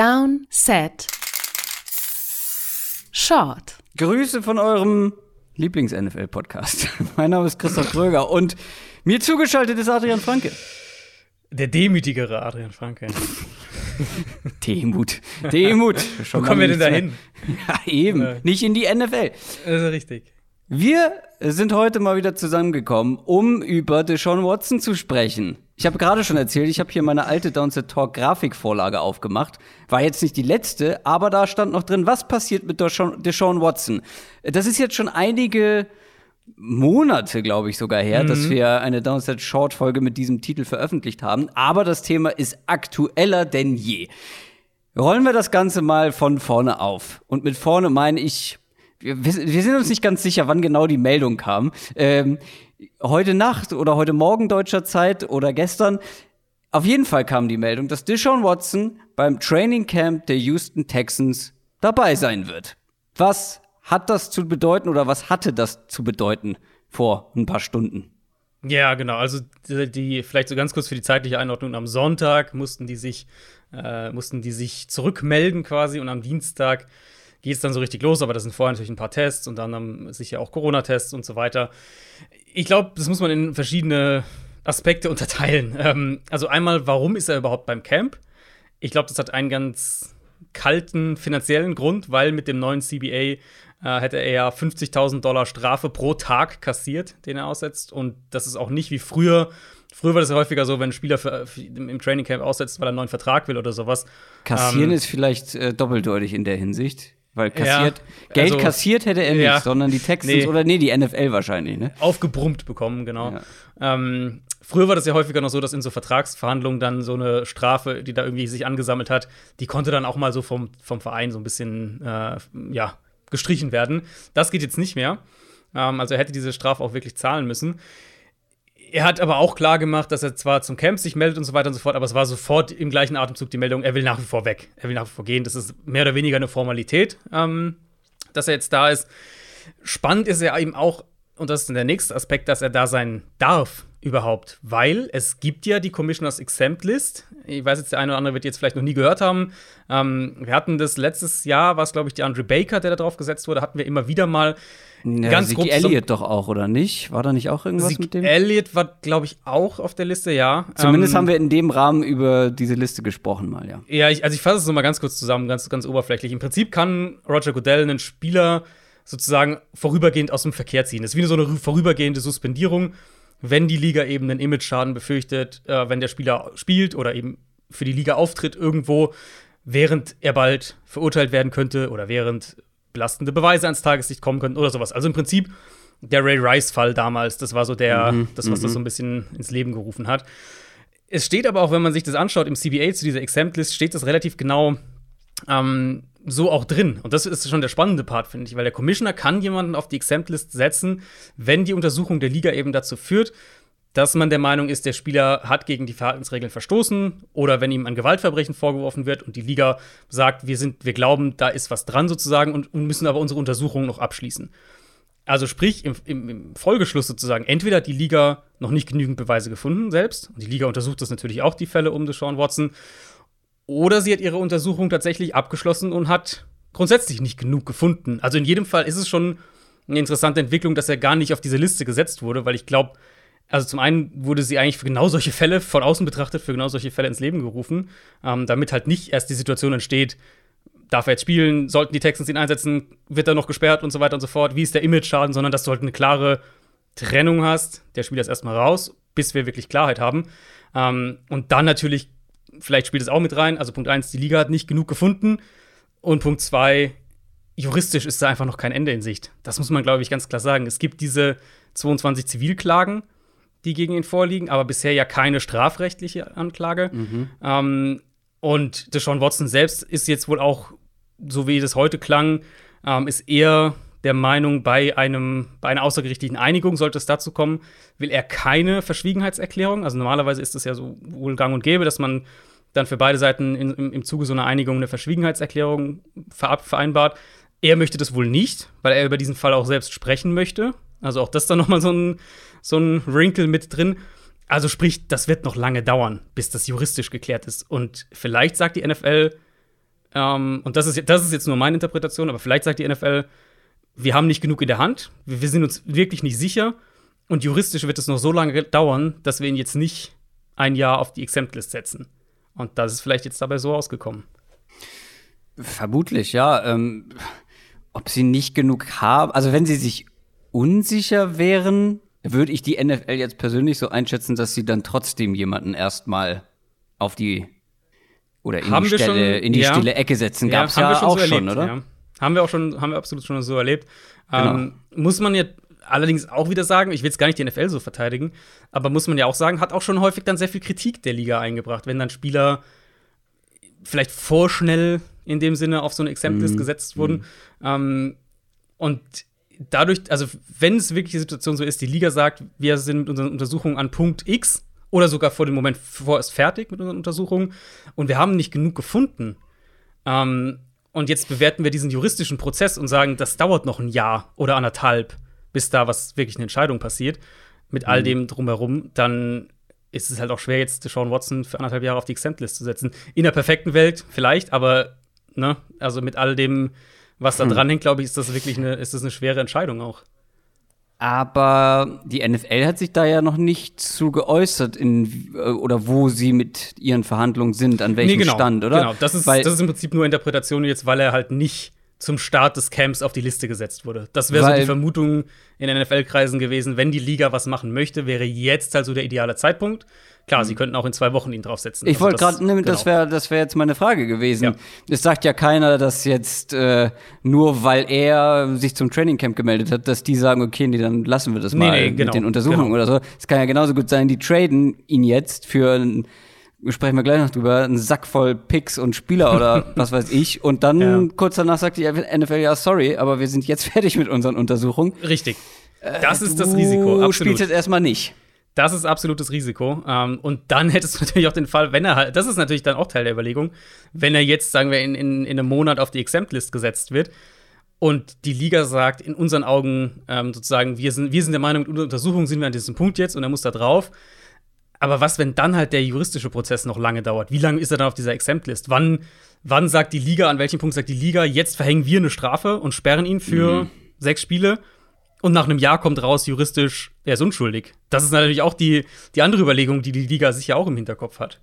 Down, Set, Short. Grüße von eurem Lieblings-NFL-Podcast. Mein Name ist Christoph Kröger und mir zugeschaltet ist Adrian Franke. Der demütigere Adrian Franke. Demut. Demut. Wo kommen wir denn da hin? Ja, eben. Ja. Nicht in die NFL. Das ist richtig. Wir sind heute mal wieder zusammengekommen, um über Deshaun Watson zu sprechen. Ich habe gerade schon erzählt, ich habe hier meine alte Downset Talk Grafikvorlage aufgemacht. War jetzt nicht die letzte, aber da stand noch drin, was passiert mit Deshaun, Deshaun Watson. Das ist jetzt schon einige Monate, glaube ich, sogar her, dass wir eine Downset Short Folge mit diesem Titel veröffentlicht haben. Aber das Thema ist aktueller denn je. Rollen wir das Ganze mal von vorne auf. Und mit vorne meine ich, wir, wir sind uns nicht ganz sicher, wann genau die Meldung kam. Ähm, heute Nacht oder heute Morgen deutscher Zeit oder gestern. Auf jeden Fall kam die Meldung, dass Deshaun Watson beim Training Camp der Houston Texans dabei sein wird. Was hat das zu bedeuten oder was hatte das zu bedeuten vor ein paar Stunden? Ja, genau. Also die, die vielleicht so ganz kurz für die zeitliche Einordnung. Am Sonntag mussten die sich äh, mussten die sich zurückmelden quasi und am Dienstag geht es dann so richtig los. Aber das sind vorher natürlich ein paar Tests und dann haben sicher auch Corona-Tests und so weiter. Ich glaube, das muss man in verschiedene Aspekte unterteilen. Ähm, also einmal, warum ist er überhaupt beim Camp? Ich glaube, das hat einen ganz kalten finanziellen Grund, weil mit dem neuen CBA äh, hätte er ja 50.000 Dollar Strafe pro Tag kassiert, den er aussetzt. Und das ist auch nicht wie früher. Früher war das ja häufiger so, wenn ein Spieler für, für, im Training Camp aussetzt, weil er einen neuen Vertrag will oder sowas. Kassieren Ähm, ist vielleicht äh, doppeldeutig in der Hinsicht. Weil kassiert, Ja, Geld also- kassiert hätte er nicht, Ja. sondern die Texans Nee. oder nee, die NFL wahrscheinlich, ne? aufgebrummt bekommen, genau. Ähm, früher war das ja häufiger noch so, dass in so Vertragsverhandlungen dann so eine Strafe, die da irgendwie sich angesammelt hat, die konnte dann auch mal so vom, vom Verein so ein bisschen, äh, ja, gestrichen werden. Das geht jetzt nicht mehr. Ähm, also er hätte diese Strafe auch wirklich zahlen müssen. Er hat aber auch klar gemacht, dass er zwar zum Camp sich meldet und so weiter und so fort, aber es war sofort im gleichen Atemzug die Meldung, er will nach wie vor weg. Er will nach wie vor gehen. Das ist mehr oder weniger eine Formalität, ähm, dass er jetzt da ist. Spannend ist ja eben auch, und das ist der nächste Aspekt, dass er da sein darf überhaupt, weil es gibt ja die Commissioners Exempt List. Ich weiß jetzt, der eine oder andere wird die jetzt vielleicht noch nie gehört haben. Ähm, wir hatten das letztes Jahr, war es, glaube ich, der Andre Baker, der da drauf gesetzt wurde, hatten wir immer wieder mal Ja, ganz grob Elliott doch auch, oder nicht? War da nicht auch irgendwas Zeke mit dem? Elliott war, glaube ich, auch auf der Liste, ja. Zumindest Ähm, haben wir in dem Rahmen über diese Liste gesprochen mal, ja. Ja, ich, also ich fasse es noch mal ganz kurz zusammen, ganz, ganz oberflächlich. Im Prinzip kann Roger Goodell einen Spieler sozusagen vorübergehend aus dem Verkehr ziehen. Das ist wie so eine vorübergehende Suspendierung, wenn die Liga eben einen Image-Schaden befürchtet, äh, wenn der Spieler spielt oder eben für die Liga auftritt irgendwo, während er bald verurteilt werden könnte oder während belastende Beweise ans Tageslicht kommen könnten oder sowas. Also im Prinzip der Ray Rice-Fall damals, das war so der, das, was das so ein bisschen ins Leben gerufen hat. Es steht aber auch, wenn man sich das anschaut, im CBA zu dieser Exempt-List steht das relativ genau ähm, so auch drin. Und das ist schon der spannende Part, finde ich, weil der Commissioner kann jemanden auf die Exempt-List setzen, wenn die Untersuchung der Liga eben dazu führt, dass man der Meinung ist, der Spieler hat gegen die Verhaltensregeln verstoßen oder wenn ihm ein Gewaltverbrechen vorgeworfen wird und die Liga sagt, wir sind, wir glauben, da ist was dran sozusagen und, und müssen aber unsere Untersuchung noch abschließen. Also sprich, im, im, im Folgeschluss sozusagen, entweder hat die Liga noch nicht genügend Beweise gefunden selbst, und die Liga untersucht das natürlich auch, die Fälle um Deshaun Watson, oder sie hat ihre Untersuchung tatsächlich abgeschlossen und hat grundsätzlich nicht genug gefunden. Also in jedem Fall ist es schon eine interessante Entwicklung, dass er gar nicht auf diese Liste gesetzt wurde, weil ich glaube, also zum einen wurde sie eigentlich für genau solche Fälle von außen betrachtet, für genau solche Fälle ins Leben gerufen, ähm, damit halt nicht erst die Situation entsteht, darf er jetzt spielen, sollten die Texans ihn einsetzen, wird er noch gesperrt und so weiter und so fort, wie ist der Image-Schaden, sondern dass du halt eine klare Trennung hast, der Spieler ist erstmal raus, bis wir wirklich Klarheit haben. Ähm, und dann natürlich, vielleicht spielt es auch mit rein, also Punkt eins, die Liga hat nicht genug gefunden und Punkt zwei, juristisch ist da einfach noch kein Ende in Sicht. Das muss man, glaube ich, ganz klar sagen. Es gibt diese 22 Zivilklagen, die gegen ihn vorliegen, aber bisher ja keine strafrechtliche Anklage. Ähm, und Deshaun Watson selbst ist jetzt wohl auch, so wie das heute klang, ähm, ist eher der Meinung, bei, einem, bei einer außergerichtlichen Einigung sollte es dazu kommen, will er keine Verschwiegenheitserklärung. Also normalerweise ist es ja so wohl gang und gäbe, dass man dann für beide Seiten in, im, im Zuge so einer Einigung eine Verschwiegenheitserklärung vereinbart. Er möchte das wohl nicht, weil er über diesen Fall auch selbst sprechen möchte. Also auch das dann nochmal so ein, so ein Wrinkle mit drin. Also sprich, das wird noch lange dauern, bis das juristisch geklärt ist. Und vielleicht sagt die NFL, ähm, und das ist, das ist jetzt nur meine Interpretation, aber vielleicht sagt die NFL, wir haben nicht genug in der Hand, wir, wir sind uns wirklich nicht sicher und juristisch wird es noch so lange dauern, dass wir ihn jetzt nicht ein Jahr auf die Exempt-List setzen. Und das ist vielleicht jetzt dabei so ausgekommen. Vermutlich, ja. Ähm, ob sie nicht genug haben, also wenn sie sich unsicher wären, würde ich die NFL jetzt persönlich so einschätzen, dass sie dann trotzdem jemanden erstmal auf die oder in Haben die, Stelle, schon- in die ja. stille Ecke setzen. Ja, Gab's haben ja, auch so schon, erlebt, oder? Ja. Haben wir auch schon, haben wir absolut schon so erlebt. Genau. Ähm, muss man jetzt allerdings auch wieder sagen, ich will jetzt gar nicht die NFL so verteidigen, aber muss man ja auch sagen, hat auch schon häufig dann sehr viel Kritik der Liga eingebracht, wenn dann Spieler vielleicht vorschnell in dem Sinne auf so eine Exempt-List Mhm. gesetzt wurden. Ähm, und dadurch, also wenn es wirklich die Situation so ist, die Liga sagt, wir sind mit unseren Untersuchungen an Punkt X oder sogar vor dem Moment vorerst fertig mit unseren Untersuchungen und wir haben nicht genug gefunden. Ähm, und jetzt bewerten wir diesen juristischen Prozess und sagen, das dauert noch ein Jahr oder anderthalb, bis da was wirklich eine Entscheidung passiert, mit all dem drumherum, dann ist es halt auch schwer, jetzt Sean Watson für anderthalb Jahre auf die Exempt-List zu setzen. In der perfekten Welt vielleicht, aber ne, also mit all dem, was da dran hängt, glaube ich, ist das wirklich eine, ist das eine schwere Entscheidung auch. Aber die NFL hat sich da ja noch nicht zu geäußert, in, äh, oder wo sie mit ihren Verhandlungen sind, an welchem Stand, oder? Genau, das ist, Weil, das ist im Prinzip nur Interpretation jetzt, weil er halt nicht zum Start des Camps auf die Liste gesetzt wurde. Das wäre so die Vermutung in NFL-Kreisen gewesen, wenn die Liga was machen möchte, wäre jetzt halt so der ideale Zeitpunkt. Klar, sie könnten auch in zwei Wochen ihn draufsetzen. Mhm. ich Also wollte das- gerade, ne, das genau. wäre das wär jetzt meine Frage gewesen. Ja. Es sagt ja keiner, dass jetzt äh, nur weil er sich zum Trainingcamp gemeldet hat, dass die sagen, okay, nee, dann lassen wir das Nee, mal nee, genau, mit den Untersuchungen genau. oder so. Es kann ja genauso gut sein, die traden ihn jetzt für ein sprechen wir gleich noch drüber, einen Sack voll Picks und Spieler oder was weiß ich. Und dann Ja. kurz danach sagt die NFL, ja, sorry, aber wir sind jetzt fertig mit unseren Untersuchungen. Richtig. Das ist das Du Risiko. spielst Absolut. jetzt erstmal nicht. Das ist absolutes Risiko. Ähm, und dann hättest du natürlich auch den Fall, wenn er halt, das ist natürlich dann auch Teil der Überlegung, wenn er jetzt, sagen wir, in, in, in einem Monat auf die Exempt-List gesetzt wird und die Liga sagt, in unseren Augen ähm, sozusagen, wir sind, wir sind der Meinung, mit unserer Untersuchung sind wir an diesem Punkt jetzt und er muss da drauf. Aber was, wenn dann halt der juristische Prozess noch lange dauert? Wie lange ist er dann auf dieser Exempt-List? Wann, wann sagt die Liga, an welchem Punkt sagt die Liga, jetzt verhängen wir eine Strafe und sperren ihn für sechs Spiele? Und nach einem Jahr kommt raus, juristisch, er ist unschuldig. Das ist natürlich auch die, die andere Überlegung, die die Liga sicher auch im Hinterkopf hat.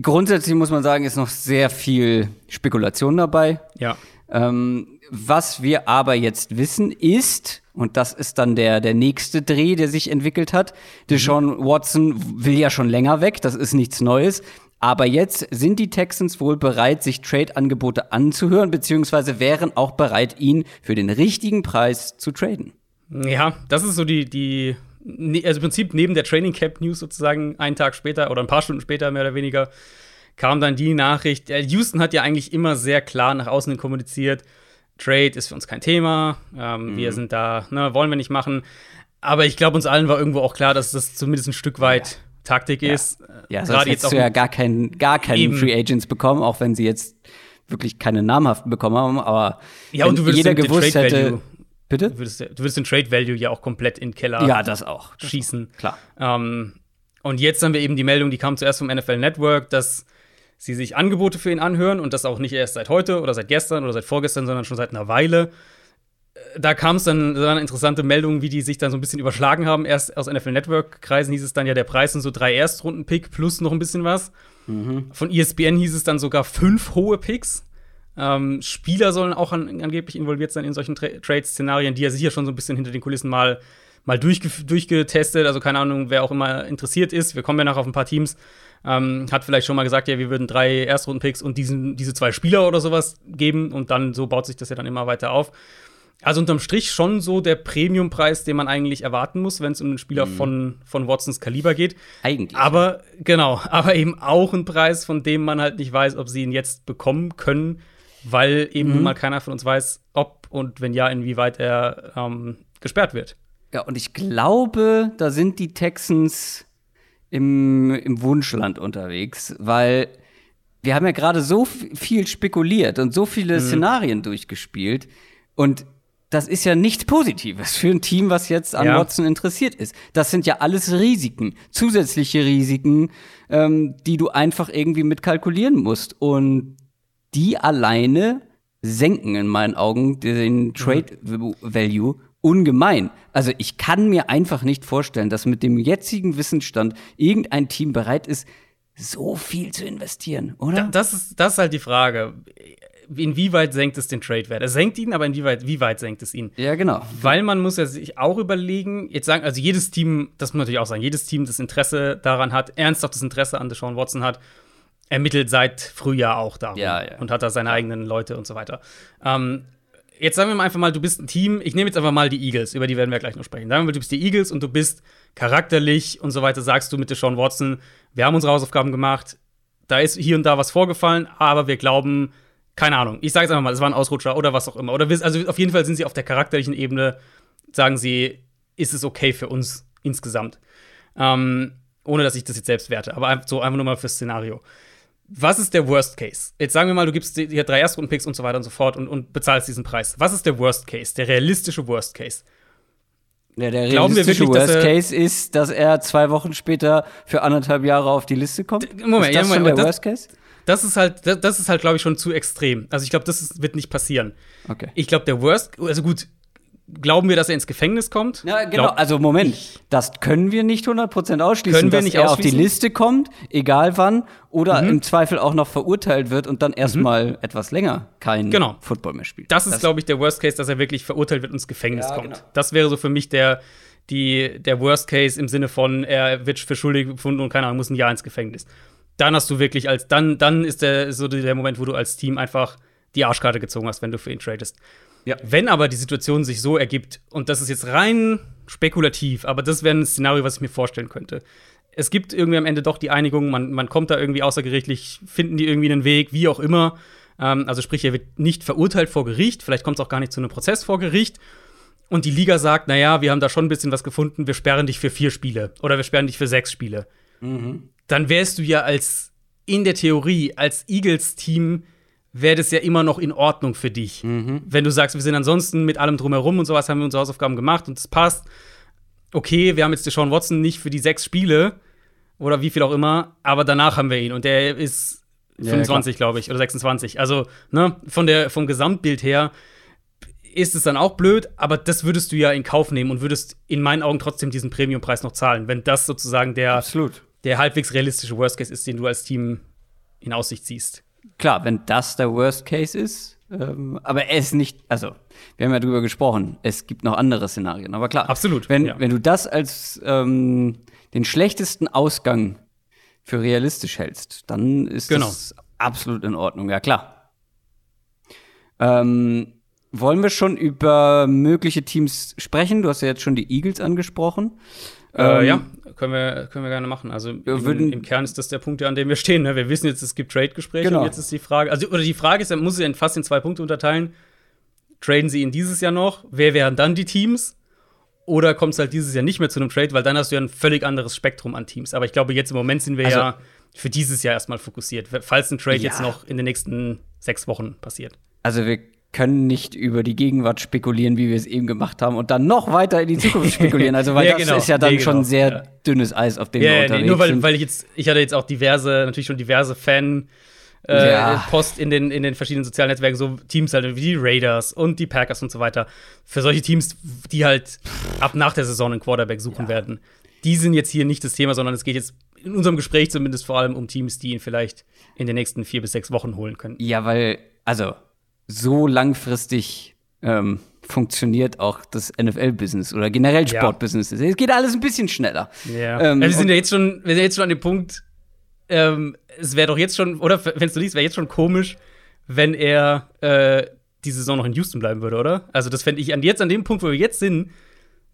Grundsätzlich muss man sagen, ist noch sehr viel Spekulation dabei. Ja. Ähm, was wir aber jetzt wissen ist, und das ist dann der, der nächste Dreh, der sich entwickelt hat, Deshaun Watson will ja schon länger weg, das ist nichts Neues. Aber jetzt sind die Texans wohl bereit, sich Trade-Angebote anzuhören, beziehungsweise wären auch bereit, ihn für den richtigen Preis zu traden. Ja, das ist so die, die, ne- also im Prinzip neben der Training Camp News sozusagen einen Tag später oder ein paar Stunden später mehr oder weniger kam dann die Nachricht. äh, Houston hat ja eigentlich immer sehr klar nach außen kommuniziert, Trade ist für uns kein Thema, ähm, wir sind da, ne, wollen wir nicht machen. Aber ich glaube, uns allen war irgendwo auch klar, dass das zumindest ein Stück weit Taktik ist. Ja, Äh, sonst hättest du ja gar keinen, gar keinen Eben. Free Agents bekommen, auch wenn sie jetzt wirklich keine namhaften bekommen haben, aber Ja, und du würdest jeder den- den gewusst Trade hätte. Value- Bitte? Du würdest, du würdest den Trade Value ja auch komplett in den Keller Ja, das auch. schießen. Klar. Ähm, und jetzt haben wir eben die Meldung, die kam zuerst vom NFL Network, dass sie sich Angebote für ihn anhören und das auch nicht erst seit heute oder seit gestern oder seit vorgestern, sondern schon seit einer Weile. Äh, Da kam es dann, da waren interessante Meldungen, wie die sich dann so ein bisschen überschlagen haben. Erst aus NFL Network-Kreisen hieß es dann ja, der Preis sind so drei Erstrunden-Pick plus noch ein bisschen was. Von E ESPN hieß es dann sogar fünf hohe Picks. Ähm, Spieler sollen auch an, angeblich involviert sein in solchen Tra Trade-Szenarien, die er sicher schon so ein bisschen hinter den Kulissen mal, mal durchge durchgetestet. Also keine Ahnung, wer auch immer interessiert ist. Wir kommen ja noch auf ein paar Teams. Ähm, hat vielleicht schon mal gesagt, ja, wir würden drei Erstrunden-Picks und diesen, diese zwei Spieler oder sowas geben. Und dann so baut sich das ja dann immer weiter auf. Also unterm Strich schon so der Premiumpreis, den man eigentlich erwarten muss, wenn es um einen Spieler von, von Watsons Kaliber geht. Eigentlich. Aber genau, aber eben auch ein Preis, von dem man halt nicht weiß, ob sie ihn jetzt bekommen können, weil eben nun mal keiner von uns weiß, ob und wenn ja, inwieweit er ähm, gesperrt wird. Ja, und ich glaube, da sind die Texans im, im Wunschland unterwegs, weil wir haben ja gerade so viel spekuliert und so viele Szenarien durchgespielt und das ist ja nichts Positives für ein Team, was jetzt an Ja. Watson interessiert ist. Das sind ja alles Risiken, zusätzliche Risiken, ähm, die du einfach irgendwie mitkalkulieren musst. Und die alleine senken in meinen Augen den Trade Value ungemein. Also ich kann mir einfach nicht vorstellen, dass mit dem jetzigen Wissensstand irgendein Team bereit ist, so viel zu investieren, oder? Da, das, ist, das ist halt die Frage. Inwieweit senkt es den Trade-Wert? Es senkt ihn, aber inwieweit wie weit senkt es ihn? Ja, genau. Weil man muss ja sich auch überlegen, jetzt sagen, also jedes Team, das muss man natürlich auch sagen, jedes Team, das Interesse daran hat, ernsthaftes Interesse an Deshaun Watson hat, ermittelt seit Frühjahr auch darum Ja, ja. und hat da seine eigenen Leute und so weiter. Ähm, jetzt sagen wir mal einfach mal, du bist ein Team, ich nehme jetzt einfach mal die Eagles, über die werden wir gleich noch sprechen. Sagen wir mal, du bist die Eagles und du bist charakterlich und so weiter, sagst du mit Deshaun Watson, wir haben unsere Hausaufgaben gemacht, da ist hier und da was vorgefallen, aber wir glauben, keine Ahnung, ich sage es einfach mal, es war ein Ausrutscher oder was auch immer. Oder also auf jeden Fall sind sie auf der charakterlichen Ebene, sagen sie, ist es okay für uns insgesamt. Ähm, ohne dass ich das jetzt selbst werte, aber so einfach nur mal fürs Szenario. Was ist der Worst Case? Jetzt sagen wir mal, du gibst dir hier drei Erstrunden-Picks und so weiter und so fort und, und bezahlst diesen Preis. Was ist der Worst Case, der realistische Worst Case? Ja, der Glauben wir realistische wirklich, dass Worst Case ist, dass er zwei Wochen später für anderthalb Jahre auf die Liste kommt? Moment, ist ja, das Moment, schon der das- Worst Case? Das ist halt, das, das ist halt, glaube ich, schon zu extrem. Also ich glaube, das ist, wird nicht passieren. Okay. Ich glaube, der Worst, also gut, glauben wir, dass er ins Gefängnis kommt? Ja, genau. Glaub- also Moment, das können wir nicht 100% ausschließen, Können wir dass nicht er auf die? Mhm. Liste kommt, egal wann, oder im Zweifel auch noch verurteilt wird und dann erstmal etwas länger kein Genau. Football mehr spielt. Das ist, glaube ich, der Worst Case, dass er wirklich verurteilt wird und ins Gefängnis Ja, kommt. genau. Das wäre so für mich der, die, der Worst Case im Sinne von, er wird für schuldig befunden und keine Ahnung, muss ein Jahr ins Gefängnis. Dann hast du wirklich als, dann, dann ist der, so der Moment, wo du als Team einfach die Arschkarte gezogen hast, wenn du für ihn tradest. Ja. Wenn aber die Situation sich so ergibt, und das ist jetzt rein spekulativ, aber das wäre ein Szenario, was ich mir vorstellen könnte. Es gibt irgendwie am Ende doch die Einigung, man, man kommt da irgendwie außergerichtlich, finden die irgendwie einen Weg, wie auch immer. Ähm, also sprich, er wird nicht verurteilt vor Gericht, vielleicht kommt es auch gar nicht zu einem Prozess vor Gericht. Und die Liga sagt, naja, wir haben da schon ein bisschen was gefunden, wir sperren dich für vier Spiele oder wir sperren dich für sechs Spiele. Dann wärst du ja als, in der Theorie, als Eagles-Team, wäre das ja immer noch in Ordnung für dich. Wenn du sagst, wir sind ansonsten mit allem drumherum und sowas, haben wir unsere Hausaufgaben gemacht und es passt. Okay, wir haben jetzt Deshaun Watson nicht für die sechs Spiele oder wie viel auch immer, aber danach haben wir ihn und der ist Ja, 25, glaube ich, oder 26. Also, ne, von der, vom Gesamtbild her ist es dann auch blöd, aber das würdest du ja in Kauf nehmen und würdest in meinen Augen trotzdem diesen Premiumpreis noch zahlen, wenn das sozusagen der, Absolut. der halbwegs realistische Worst Case ist, den du als Team in Aussicht siehst. Klar, wenn das der Worst Case ist, ähm, aber er ist nicht, also, wir haben ja drüber gesprochen, es gibt noch andere Szenarien, aber klar. Absolut, Wenn, ja. wenn du das als ähm, den schlechtesten Ausgang für realistisch hältst, dann ist Genau. das absolut in Ordnung, ja klar. Ähm, wollen wir schon über mögliche Teams sprechen? Du hast ja jetzt schon die Eagles angesprochen. Äh, Ähm, ja, können wir, können wir gerne machen. Also würden- im, im Kern ist das der Punkt, an dem wir stehen. Ne? Wir wissen jetzt, es gibt Trade-Gespräche Genau. und jetzt ist die Frage, also oder die Frage ist, man muss sie in fast in zwei Punkte unterteilen. Traden sie ihn dieses Jahr noch? Wer wären dann die Teams? Oder kommt es halt dieses Jahr nicht mehr zu einem Trade, weil dann hast du ja ein völlig anderes Spektrum an Teams. Aber ich glaube, jetzt im Moment sind wir Also- ja für dieses Jahr erstmal fokussiert, falls ein Trade Ja. jetzt noch in den nächsten sechs Wochen passiert. Also wir können nicht über die Gegenwart spekulieren, wie wir es eben gemacht haben, und dann noch weiter in die Zukunft spekulieren. Also weil Ja, das genau. ist ja dann Nee, schon genau. sehr Ja. dünnes Eis, auf dem Ja, wir ja, unterwegs nee, nur weil, weil ich jetzt, ich hatte jetzt auch diverse, natürlich schon diverse Fan. Äh, Ja. Post in den, in den verschiedenen sozialen Netzwerken, so Teams halt wie die Raiders und die Packers und so weiter. Für solche Teams, die halt ab nach der Saison einen Quarterback suchen werden. Die sind jetzt hier nicht das Thema, sondern es geht jetzt in unserem Gespräch zumindest vor allem um Teams, die ihn vielleicht in den nächsten vier bis sechs Wochen holen können. Ja, weil, also, so langfristig ähm, funktioniert auch das NFL-Business oder generell Ja. Sportbusiness. Es geht alles ein bisschen schneller. Ja. Ähm, wir sind ja jetzt schon, wir sind jetzt schon an dem Punkt, ähm, es wäre doch jetzt schon, oder wenn du liest, wäre jetzt schon komisch, wenn er äh, die Saison noch in Houston bleiben würde, oder? Also das fände ich an jetzt an dem Punkt, wo wir jetzt sind,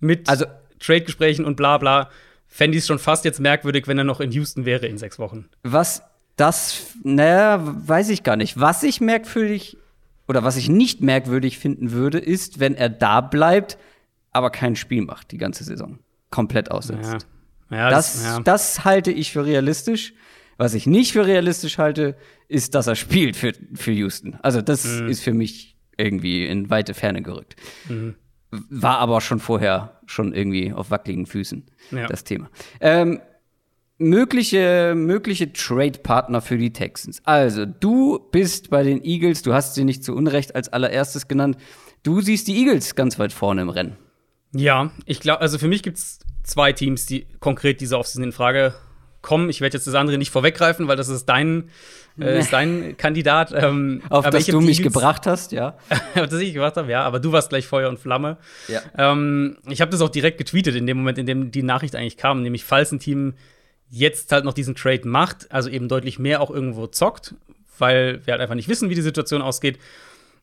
mit Also- Trade-Gesprächen und bla bla, fände ich es schon fast jetzt merkwürdig, wenn er noch in Houston wäre in sechs Wochen. Was das, naja, weiß ich gar nicht. Was ich merkwürdig oder was ich nicht merkwürdig finden würde, ist, wenn er da bleibt, aber kein Spiel macht die ganze Saison. Komplett aussetzt. Ja. Ja, Das, ja. das halte ich für realistisch. Was ich nicht für realistisch halte, ist, dass er spielt für, für Houston. Also, das Mhm. ist für mich irgendwie in weite Ferne gerückt. War aber schon vorher schon irgendwie auf wackeligen Füßen, das Thema. Ähm, mögliche, mögliche Trade-Partner für die Texans. Also, du bist bei den Eagles, du hast sie nicht zu Unrecht als allererstes genannt. Du siehst die Eagles ganz weit vorne im Rennen. Ja, ich glaube, also für mich gibt es zwei Teams, die konkret diese Offseason in Frage kommen. Ich werde jetzt das andere nicht vorweggreifen, weil das ist dein, äh, ist dein Kandidat. Ähm, Auf das du mich Eagles, gebracht hast, ja. Auf das ich gebracht habe, ja. Aber du warst gleich Feuer und Flamme. Ja. Ähm, ich habe das auch direkt getweetet in dem Moment, in dem die Nachricht eigentlich kam, nämlich falls ein Team jetzt halt noch diesen Trade macht, also eben deutlich mehr auch irgendwo zockt, weil wir halt einfach nicht wissen, wie die Situation ausgeht.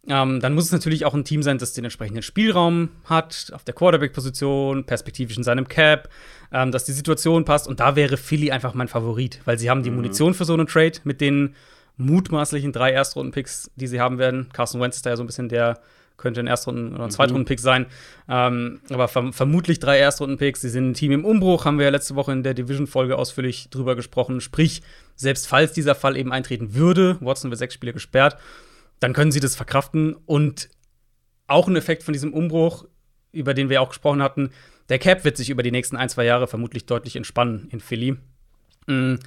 Ähm, dann muss es natürlich auch ein Team sein, das den entsprechenden Spielraum hat, auf der Quarterback-Position, perspektivisch in seinem Cap, ähm, dass die Situation passt. Und da wäre Philly einfach mein Favorit, weil sie haben die mhm. Munition für so einen Trade mit den mutmaßlichen drei Erstrunden-Picks, die sie haben werden. Carson Wentz ist da ja so ein bisschen der könnte ein Erstrunden- oder ein mhm. Zweitrunden-Pick sein. Ähm, aber verm vermutlich drei Erstrunden-Picks. Sie sind ein Team im Umbruch, haben wir ja letzte Woche in der Division-Folge ausführlich drüber gesprochen. Sprich, selbst falls dieser Fall eben eintreten würde, Watson wird sechs Spiele gesperrt, dann können sie das verkraften. Und auch ein Effekt von diesem Umbruch, über den wir auch gesprochen hatten, der Cap wird sich über die nächsten ein, zwei Jahre vermutlich deutlich entspannen in Philly. Mhm.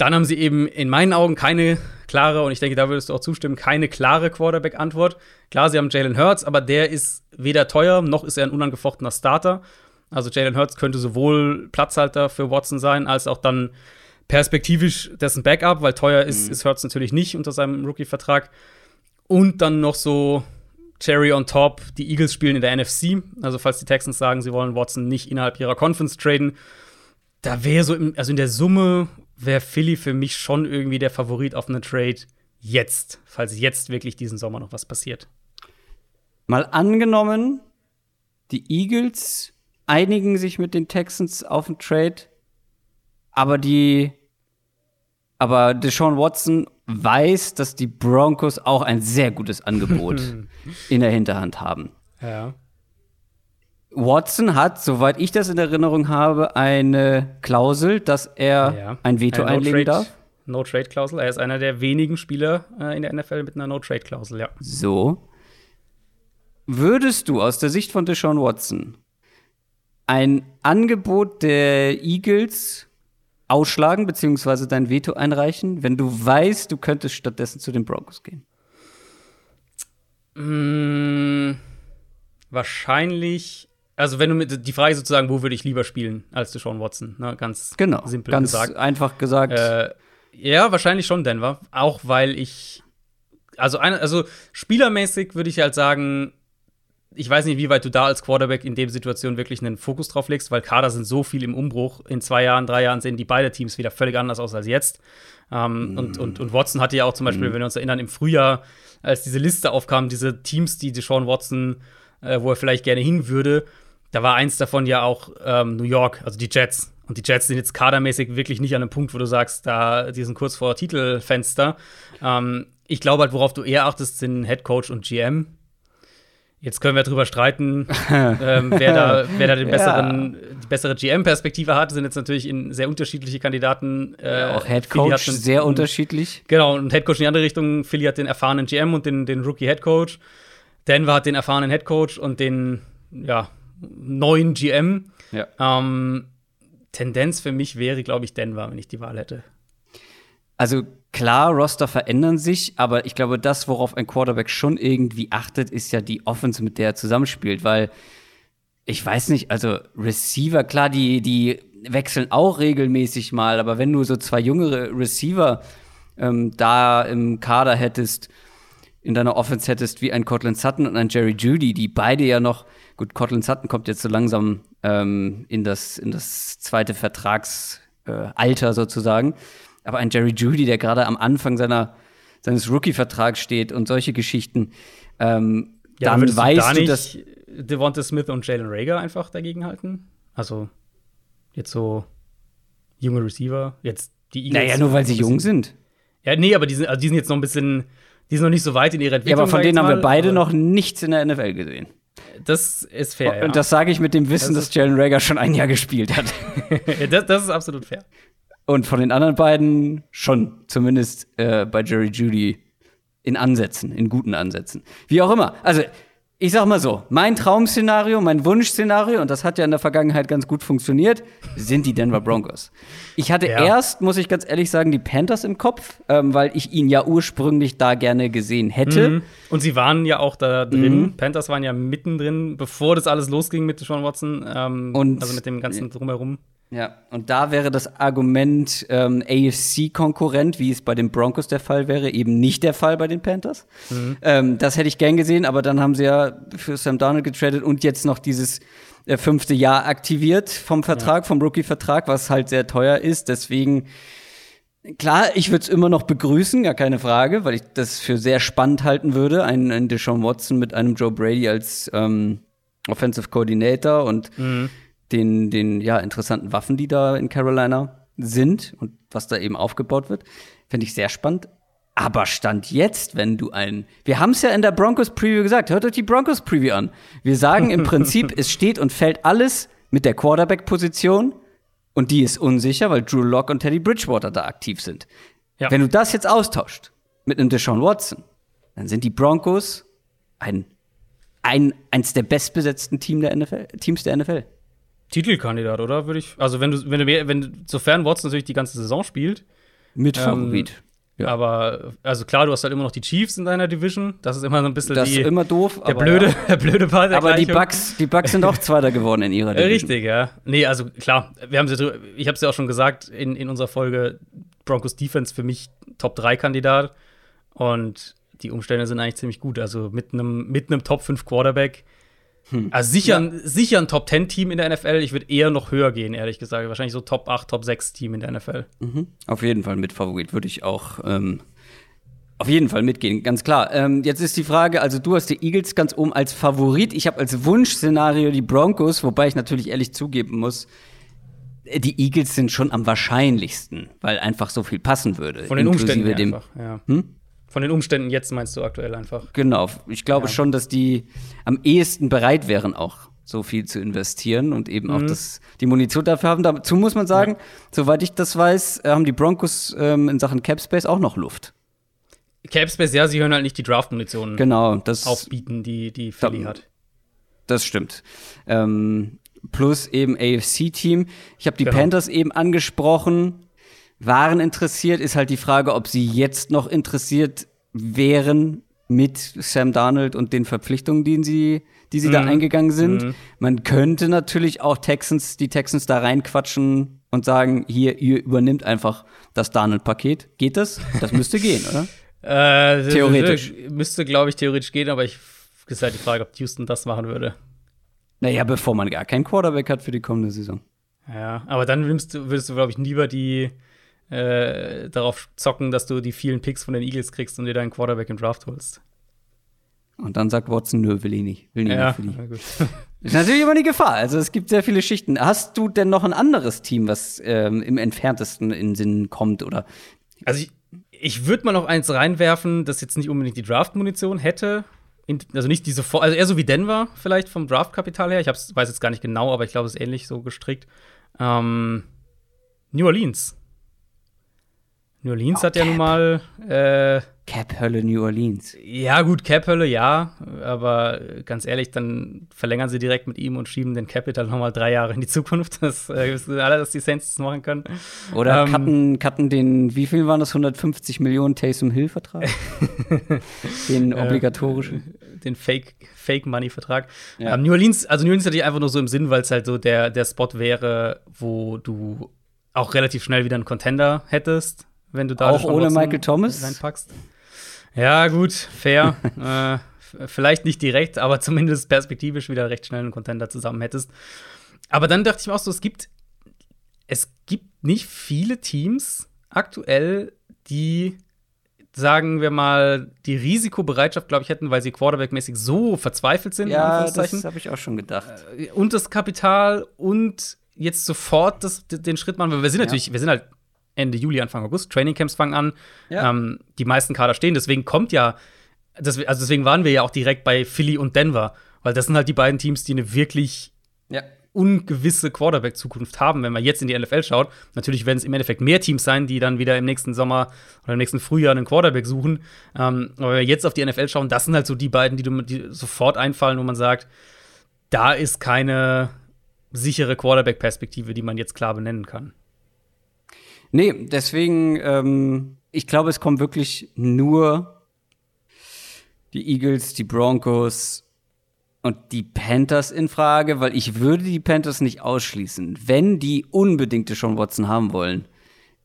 Dann haben sie eben in meinen Augen keine klare, und ich denke, da würdest du auch zustimmen, keine klare Quarterback-Antwort. Klar, sie haben Jalen Hurts, aber der ist weder teuer, noch ist er ein unangefochtener Starter. Also Jalen Hurts könnte sowohl Platzhalter für Watson sein, als auch dann perspektivisch dessen Backup, weil teuer ist, mhm. ist Hurts natürlich nicht unter seinem Rookie-Vertrag. Und dann noch so Cherry on top, die Eagles spielen in der NFC. Also falls die Texans sagen, sie wollen Watson nicht innerhalb ihrer Conference traden, da wäre so, im, also in der Summe wäre Philly für mich schon irgendwie der Favorit auf einen Trade jetzt, falls jetzt wirklich diesen Sommer noch was passiert. Mal angenommen, die Eagles einigen sich mit den Texans auf einen Trade, aber die aber Deshaun Watson weiß, dass die Broncos auch ein sehr gutes Angebot in der Hinterhand haben. Ja. Watson hat, soweit ich das in Erinnerung habe, eine Klausel, dass er ja. ein Veto ein einlegen darf. No-Trade-Klausel. Er ist einer der wenigen Spieler äh, in der NFL mit einer No-Trade-Klausel, ja. So. Würdest du aus der Sicht von Deshaun Watson ein Angebot der Eagles ausschlagen, beziehungsweise dein Veto einreichen, wenn du weißt, du könntest stattdessen zu den Broncos gehen? Mmh, wahrscheinlich also wenn du mit die Frage sozusagen, wo würde ich lieber spielen als Deshaun Watson, ne? ganz genau, simpel ganz gesagt. einfach gesagt. Äh, ja, wahrscheinlich schon Denver, auch weil ich also ein, also spielermäßig würde ich halt sagen, ich weiß nicht, wie weit du da als Quarterback in dem Situation wirklich einen Fokus drauf legst, weil Kader sind so viel im Umbruch. In zwei Jahren, drei Jahren sehen die beide Teams wieder völlig anders aus als jetzt. Ähm, mm. und, und, und Watson hatte ja auch zum Beispiel, mm. wenn wir uns erinnern, im Frühjahr, als diese Liste aufkam, diese Teams, die Deshaun Watson, äh, wo er vielleicht gerne hin würde, da war eins davon ja auch ähm, New York, also die Jets. Und die Jets sind jetzt kadermäßig wirklich nicht an einem Punkt, wo du sagst, da, die sind kurz vor Titelfenster. Ähm, ich glaube halt, worauf du eher achtest, sind Head Coach und GM. Jetzt können wir drüber streiten, ähm, wer, da, wer da den besseren, ja. die bessere GM-Perspektive hat. Das sind jetzt natürlich in sehr unterschiedliche Kandidaten. Äh, ja, auch Head Coach einen, sehr unterschiedlich. Genau, und Head Coach in die andere Richtung. Philly hat den erfahrenen GM und den, den Rookie Head Coach. Denver hat den erfahrenen Head Coach und den, ja, neuen GM. Ja. Ähm, Tendenz für mich wäre, glaube ich, Denver, wenn ich die Wahl hätte. Also klar, Roster verändern sich, aber ich glaube, das, worauf ein Quarterback schon irgendwie achtet, ist ja die Offense, mit der er zusammenspielt, weil ich weiß nicht, also Receiver, klar, die, die wechseln auch regelmäßig mal, aber wenn du so zwei jüngere Receiver ähm, da im Kader hättest, in deiner Offense hättest, wie ein Cortland Sutton und ein Jerry Judy, die beide ja noch Gut, Cortland Sutton kommt jetzt so langsam ähm, in, das, in das zweite Vertragsalter äh, sozusagen. Aber ein Jerry Judy, der gerade am Anfang seiner, seines Rookie-Vertrags steht und solche Geschichten, ähm, ja, dann weißt du, du dass Devonta Smith und Jalen Rager einfach dagegen halten. Also jetzt so junge Receiver, jetzt die Eagles. Naja, nur weil sie jung sind. Ja, nee, aber die sind, also die sind jetzt noch ein bisschen, die sind noch nicht so weit in ihrer Entwicklung. Ja, aber von denen haben wir beide noch nichts in der NFL gesehen. Das ist fair. Und ja. das sage ich mit dem Wissen, das dass Jalen Rager schon ein Jahr gespielt hat. das, das, ist absolut fair. Und von den anderen beiden schon, zumindest äh, bei Jerry Judy in Ansätzen, in guten Ansätzen. Wie auch immer. Also, ich sag mal so, mein Traum-Szenario, mein Wunschszenario, und das hat ja in der Vergangenheit ganz gut funktioniert, sind die Denver Broncos. Ich hatte Ja. erst, muss ich ganz ehrlich sagen, die Panthers im Kopf, ähm, weil ich ihn ja ursprünglich da gerne gesehen hätte. Mhm. Und sie waren ja auch da drin. Panthers waren ja mittendrin, bevor das alles losging mit Sean Watson. Ähm, Und- also mit dem ganzen Drumherum. Ja, und da wäre das Argument ähm, AFC-Konkurrent, wie es bei den Broncos der Fall wäre, eben nicht der Fall bei den Panthers. Ähm, das hätte ich gern gesehen, aber dann haben sie ja für Sam Darnold getradet und jetzt noch dieses äh, fünfte Jahr aktiviert vom Vertrag, vom Rookie-Vertrag, was halt sehr teuer ist. Deswegen Klar, ich würde es immer noch begrüßen, gar keine Frage, weil ich das für sehr spannend halten würde, einen, einen Deshaun Watson mit einem Joe Brady als ähm, Offensive Coordinator und den, den ja, interessanten Waffen, die da in Carolina sind und was da eben aufgebaut wird, finde ich sehr spannend. Aber Stand jetzt, wenn du ein, wir haben es ja in der Broncos Preview gesagt, hört euch die Broncos Preview an. Wir sagen im Prinzip, es steht und fällt alles mit der Quarterback-Position und die ist unsicher, weil Drew Lock und Teddy Bridgewater da aktiv sind. Ja. Wenn du das jetzt austauscht mit einem Deshaun Watson, dann sind die Broncos ein, ein eins der bestbesetzten Team der NFL, Teams der NFL. Titelkandidat, oder? Würde ich. Also, wenn du, wenn du, mehr- wenn, sofern Watson natürlich die ganze Saison spielt. Mit Ähm, Favorit. Ja. Aber, also klar, du hast halt immer noch die Chiefs in deiner Division. Das ist immer so ein bisschen das die, ist immer doof. der aber blöde, Ja. der blöde Part der Aber die. Bucks, die Bucks sind auch Zweiter geworden in ihrer Division. Richtig, ja. Nee, also klar, wir haben ja, ich habe es ja auch schon gesagt in, in unserer Folge Broncos Defense für mich Top 3 Kandidat und die Umstände sind eigentlich ziemlich gut, also mit einem mit einem Top 5 Quarterback. Hm. Also sicher, ein, sicher ein Top 10 Team in der NFL, ich würde eher noch höher gehen, ehrlich gesagt, wahrscheinlich so Top 8, Top 6 Team in der NFL. Mhm. Auf jeden Fall mit Favorit würde ich auch ähm, auf jeden Fall mitgehen, ganz klar. Ähm, jetzt ist die Frage, also du hast die Eagles ganz oben als Favorit. Ich habe als Wunschszenario die Broncos, wobei ich natürlich ehrlich zugeben muss, die Eagles sind schon am wahrscheinlichsten, weil einfach so viel passen würde. Von den Umständen dem, einfach, ja. Hm? Von den Umständen jetzt meinst du aktuell einfach. Genau, ich glaube Ja. schon, dass die am ehesten bereit wären, auch so viel zu investieren und eben Mhm. auch das, die Munition dafür haben. Dazu muss man sagen, soweit ich das weiß, äh, haben die Broncos ähm, in Sachen Capspace auch noch Luft. Capspace, ja, sie hören halt nicht die Draft-Munition Genau, das, aufbieten, die, die Philly Da- hat. das stimmt. Ähm, plus eben AFC-Team. Ich habe die Genau. Panthers eben angesprochen, waren interessiert. Ist halt die Frage, ob sie jetzt noch interessiert wären mit Sam Darnold und den Verpflichtungen, die sie, die sie da Mhm. eingegangen sind. Mhm. Man könnte natürlich auch Texans, die Texans da reinquatschen und sagen, hier, ihr übernimmt einfach das Darnold-Paket. Geht das? Das müsste gehen, oder? Äh, Theoretisch. Müsste, glaube ich, theoretisch gehen, aber ich ist halt die Frage, ob Houston das machen würde. Naja, bevor man gar keinen Quarterback hat für die kommende Saison. Ja, aber dann nimmst du, würdest du, glaube ich, lieber die äh, darauf zocken, dass du die vielen Picks von den Eagles kriegst und dir deinen Quarterback im Draft holst. Und dann sagt Watson, nö, will ich nicht. Will nicht Ja, die. na gut. Ist natürlich immer die Gefahr. Also es gibt sehr viele Schichten. Hast du denn noch ein anderes Team, was ähm, im entferntesten in Sinn kommt? Oder Also ich, ich würde mal noch eins reinwerfen, das jetzt nicht unbedingt die Draft-Munition hätte. Also nicht diese, Vor- also eher so wie Denver vielleicht vom Draft-Kapital her. Ich hab's, weiß jetzt gar nicht genau, aber ich glaube, es ist ähnlich so gestrickt. Ähm, New Orleans. New Orleans Oh, hat ja nun Cap. mal äh, Cap-Hölle New Orleans? Ja, gut, Cap-Hölle, ja. Aber äh, ganz ehrlich, dann verlängern sie direkt mit ihm und schieben den Capital nochmal drei Jahre in die Zukunft. Das äh, wissen alle, dass die Saints das machen können. Oder Ähm, cutten, cutten den, wie viel waren das? 150 Millionen Taysom Hill-Vertrag? den obligatorischen? Den Fake, Fake-Money-Vertrag. Ja. Ähm, New Orleans, also New Orleans hatte ich einfach nur so im Sinn, weil es halt so der, der Spot wäre, wo du auch relativ schnell wieder einen Contender hättest, wenn du da Auch ohne Watson Michael Thomas? reinpackst. Ja, gut, fair. äh, vielleicht nicht direkt, aber zumindest perspektivisch wieder recht schnell einen Contender zusammen hättest. Aber dann dachte ich mir auch so, es gibt, es gibt nicht viele Teams aktuell, die, sagen wir mal, die Risikobereitschaft, glaube ich, hätten, weil sie quarterbackmäßig so verzweifelt sind, in Ja, das habe ich auch schon gedacht. und das Kapital und jetzt sofort das, den Schritt machen. Weil wir sind Ja. natürlich, wir sind halt Ende Juli, Anfang August, Trainingcamps fangen an. Ja. Ähm, die meisten Kader stehen, deswegen kommt ja, also deswegen waren wir ja auch direkt bei Philly und Denver, weil das sind halt die beiden Teams, die eine wirklich Ja. ungewisse Quarterback-Zukunft haben, wenn man jetzt in die NFL schaut. Natürlich werden es im Endeffekt mehr Teams sein, die dann wieder im nächsten Sommer oder im nächsten Frühjahr einen Quarterback suchen. Ähm, aber wenn wir jetzt auf die NFL schauen, das sind halt so die beiden, die, du, die sofort einfallen, wo man sagt, da ist keine sichere Quarterback-Perspektive, die man jetzt klar benennen kann. Nee, deswegen, ähm, ich glaube, es kommen wirklich nur die Eagles, die Broncos und die Panthers in Frage, weil ich würde die Panthers nicht ausschließen. Wenn die unbedingte Sean Watson haben wollen,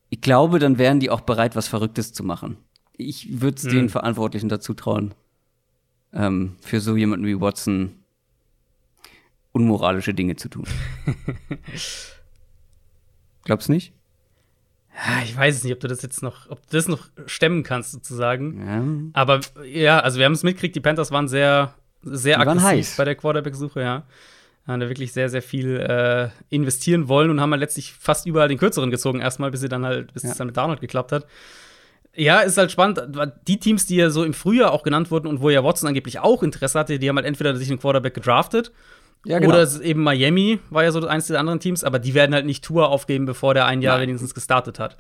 ich glaube, dann wären die auch bereit, was Verrücktes zu machen. Ich würde es mhm. den Verantwortlichen dazu trauen, ähm, für so jemanden wie Watson unmoralische Dinge zu tun. Glaubst du Ich weiß es nicht, ob du das jetzt noch, ob du das noch stemmen kannst, sozusagen. Ja. Aber ja, also wir haben es mitgekriegt, die Panthers waren sehr sehr Die aggressiv bei der Quarterback-Suche, ja. Haben da wirklich sehr, sehr viel äh, investieren wollen und haben halt letztlich fast überall den kürzeren gezogen, erstmal, bis sie dann halt, bis ja. es dann mit Darnold geklappt hat. Ja, ist halt spannend. Die Teams, die ja so im Frühjahr auch genannt wurden und wo ja Watson angeblich auch Interesse hatte, die haben halt entweder sich einen Quarterback gedraftet ja, genau. oder eben Miami war ja so eins der anderen Teams, aber die werden halt nicht Tour aufgeben, bevor der ein Jahr Nein. wenigstens gestartet hat.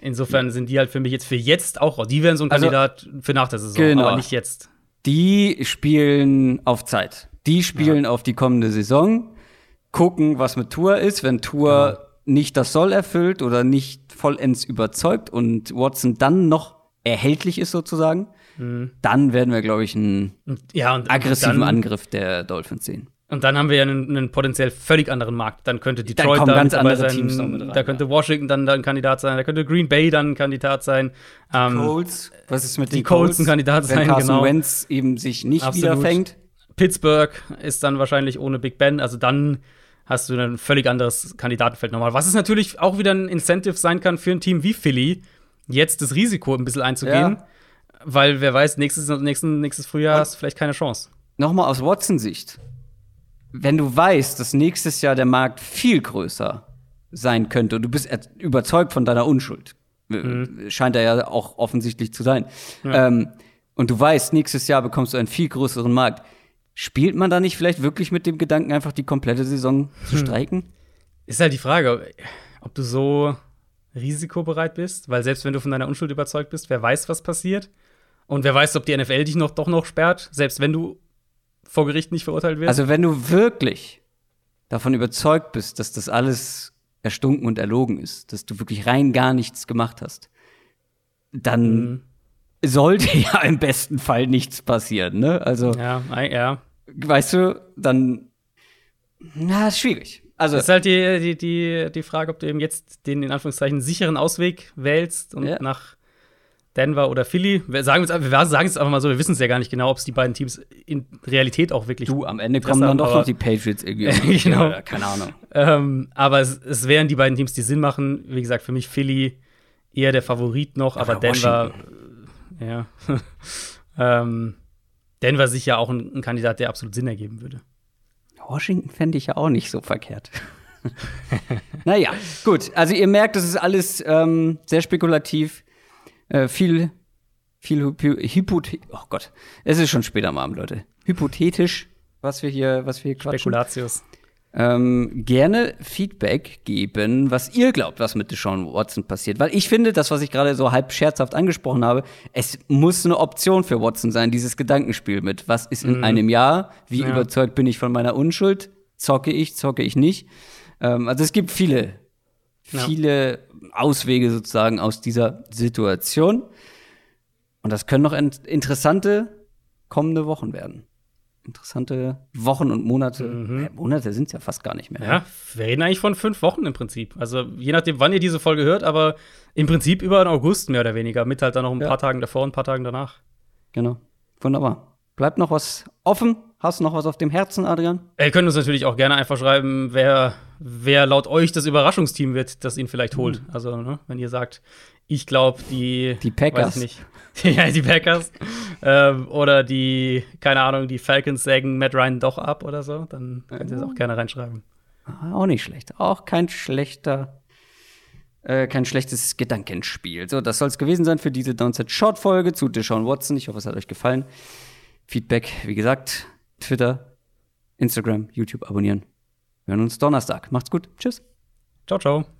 Insofern sind die halt für mich jetzt für jetzt auch, die wären so ein also, Kandidat für nach der Saison, genau. aber nicht jetzt die spielen auf Zeit. Die spielen ja. auf die kommende Saison, gucken, was mit Tour ist. Wenn Tour ja. nicht das Soll erfüllt oder nicht vollends überzeugt und Watson dann noch erhältlich ist sozusagen, mhm. dann werden wir, glaube ich, einen ja, und, aggressiven und Angriff der Dolphins sehen. Und dann haben wir ja einen, einen, potenziell völlig anderen Markt. Dann könnte Detroit dann, dann ganz andere sein, Teams noch mit rein, Da könnte Washington dann, dann ein Kandidat sein, da könnte Green Bay dann ein Kandidat sein. Ähm, Colts, was ist mit die den Colts? ein Kandidat wenn sein, Carson genau. Wentz eben sich nicht Absolut. wiederfängt. Pittsburgh ist dann wahrscheinlich ohne Big Ben, also dann hast du ein völlig anderes Kandidatenfeld nochmal. Was es natürlich auch wieder ein Incentive sein kann für ein Team wie Philly, jetzt das Risiko ein bisschen einzugehen, ja. weil wer weiß, nächstes, nächstes, nächstes Frühjahr hast du vielleicht keine Chance. Nochmal aus Watson-Sicht wenn du weißt, dass nächstes Jahr der Markt viel größer sein könnte und du bist überzeugt von deiner Unschuld, mhm. scheint er ja auch offensichtlich zu sein, ja. ähm, und du weißt, nächstes Jahr bekommst du einen viel größeren Markt, spielt man da nicht vielleicht wirklich mit dem Gedanken, einfach die komplette Saison zu hm. streiken? Ist halt die Frage, ob du so risikobereit bist, weil selbst wenn du von deiner Unschuld überzeugt bist, wer weiß, was passiert. Und wer weiß, ob die NFL dich noch doch noch sperrt, selbst wenn du vor Gericht nicht verurteilt werden? Also, wenn du wirklich davon überzeugt bist, dass das alles erstunken und erlogen ist, dass du wirklich rein gar nichts gemacht hast, dann mhm. sollte ja im besten Fall nichts passieren, ne? Also, ja, ja. Weißt du, dann, na, ist schwierig. Also, das ist halt die, die, die, die Frage, ob du eben jetzt den in Anführungszeichen sicheren Ausweg wählst und ja. nach Denver oder Philly. Wir sagen, jetzt, wir sagen es einfach mal so, wir wissen es ja gar nicht genau, ob es die beiden Teams in Realität auch wirklich. Du, am Ende kommen dann doch noch die Patriots irgendwie. genau. Ja, keine Ahnung. Ähm, aber es, es, wären die beiden Teams, die Sinn machen. Wie gesagt, für mich Philly eher der Favorit noch, aber, aber Denver. Äh, ja. ähm, Denver sicher auch ein, ein Kandidat, der absolut Sinn ergeben würde. Washington fände ich ja auch nicht so verkehrt. naja, gut. Also ihr merkt, das ist alles ähm, sehr spekulativ äh, viel, viel Hypothe oh Gott, es ist schon später am Abend, Leute. Hypothetisch, was wir hier, was wir hier quatschen. Spekulatius. Ähm, gerne Feedback geben, was ihr glaubt, was mit Deshaun Watson passiert. Weil ich finde, das, was ich gerade so halb scherzhaft angesprochen habe, es muss eine Option für Watson sein, dieses Gedankenspiel mit, was ist in mhm. einem Jahr, wie ja. überzeugt bin ich von meiner Unschuld, zocke ich, zocke ich nicht. Ähm, also es gibt viele viele Auswege sozusagen aus dieser Situation. Und das können noch interessante kommende Wochen werden. Interessante Wochen und Monate. Mhm. Äh, Monate sind es ja fast gar nicht mehr. Ja, wir reden eigentlich von fünf Wochen im Prinzip. Also je nachdem, wann ihr diese Folge hört, aber im Prinzip über den August mehr oder weniger. Mit halt dann noch ein ja. paar Tagen davor und ein paar Tagen danach. Genau. Wunderbar. Bleibt noch was offen? Hast du noch was auf dem Herzen, Adrian? Ihr könnt uns natürlich auch gerne einfach schreiben, wer, wer laut euch das Überraschungsteam wird, das ihn vielleicht holt. Mhm. Also, ne, wenn ihr sagt, ich glaube, die. Die Packers. nicht. ja, die Packers. ähm, oder die, keine Ahnung, die Falcons sägen Matt Ryan doch ab oder so, dann könnt ihr es auch gerne reinschreiben. Ah, auch nicht schlecht. Auch kein schlechter. Äh, kein schlechtes Gedankenspiel. So, das soll es gewesen sein für diese Downset Short Folge zu Deshaun Watson. Ich hoffe, es hat euch gefallen. Feedback, wie gesagt, Twitter, Instagram, YouTube abonnieren. Wir hören uns Donnerstag. Macht's gut. Tschüss. Ciao, ciao.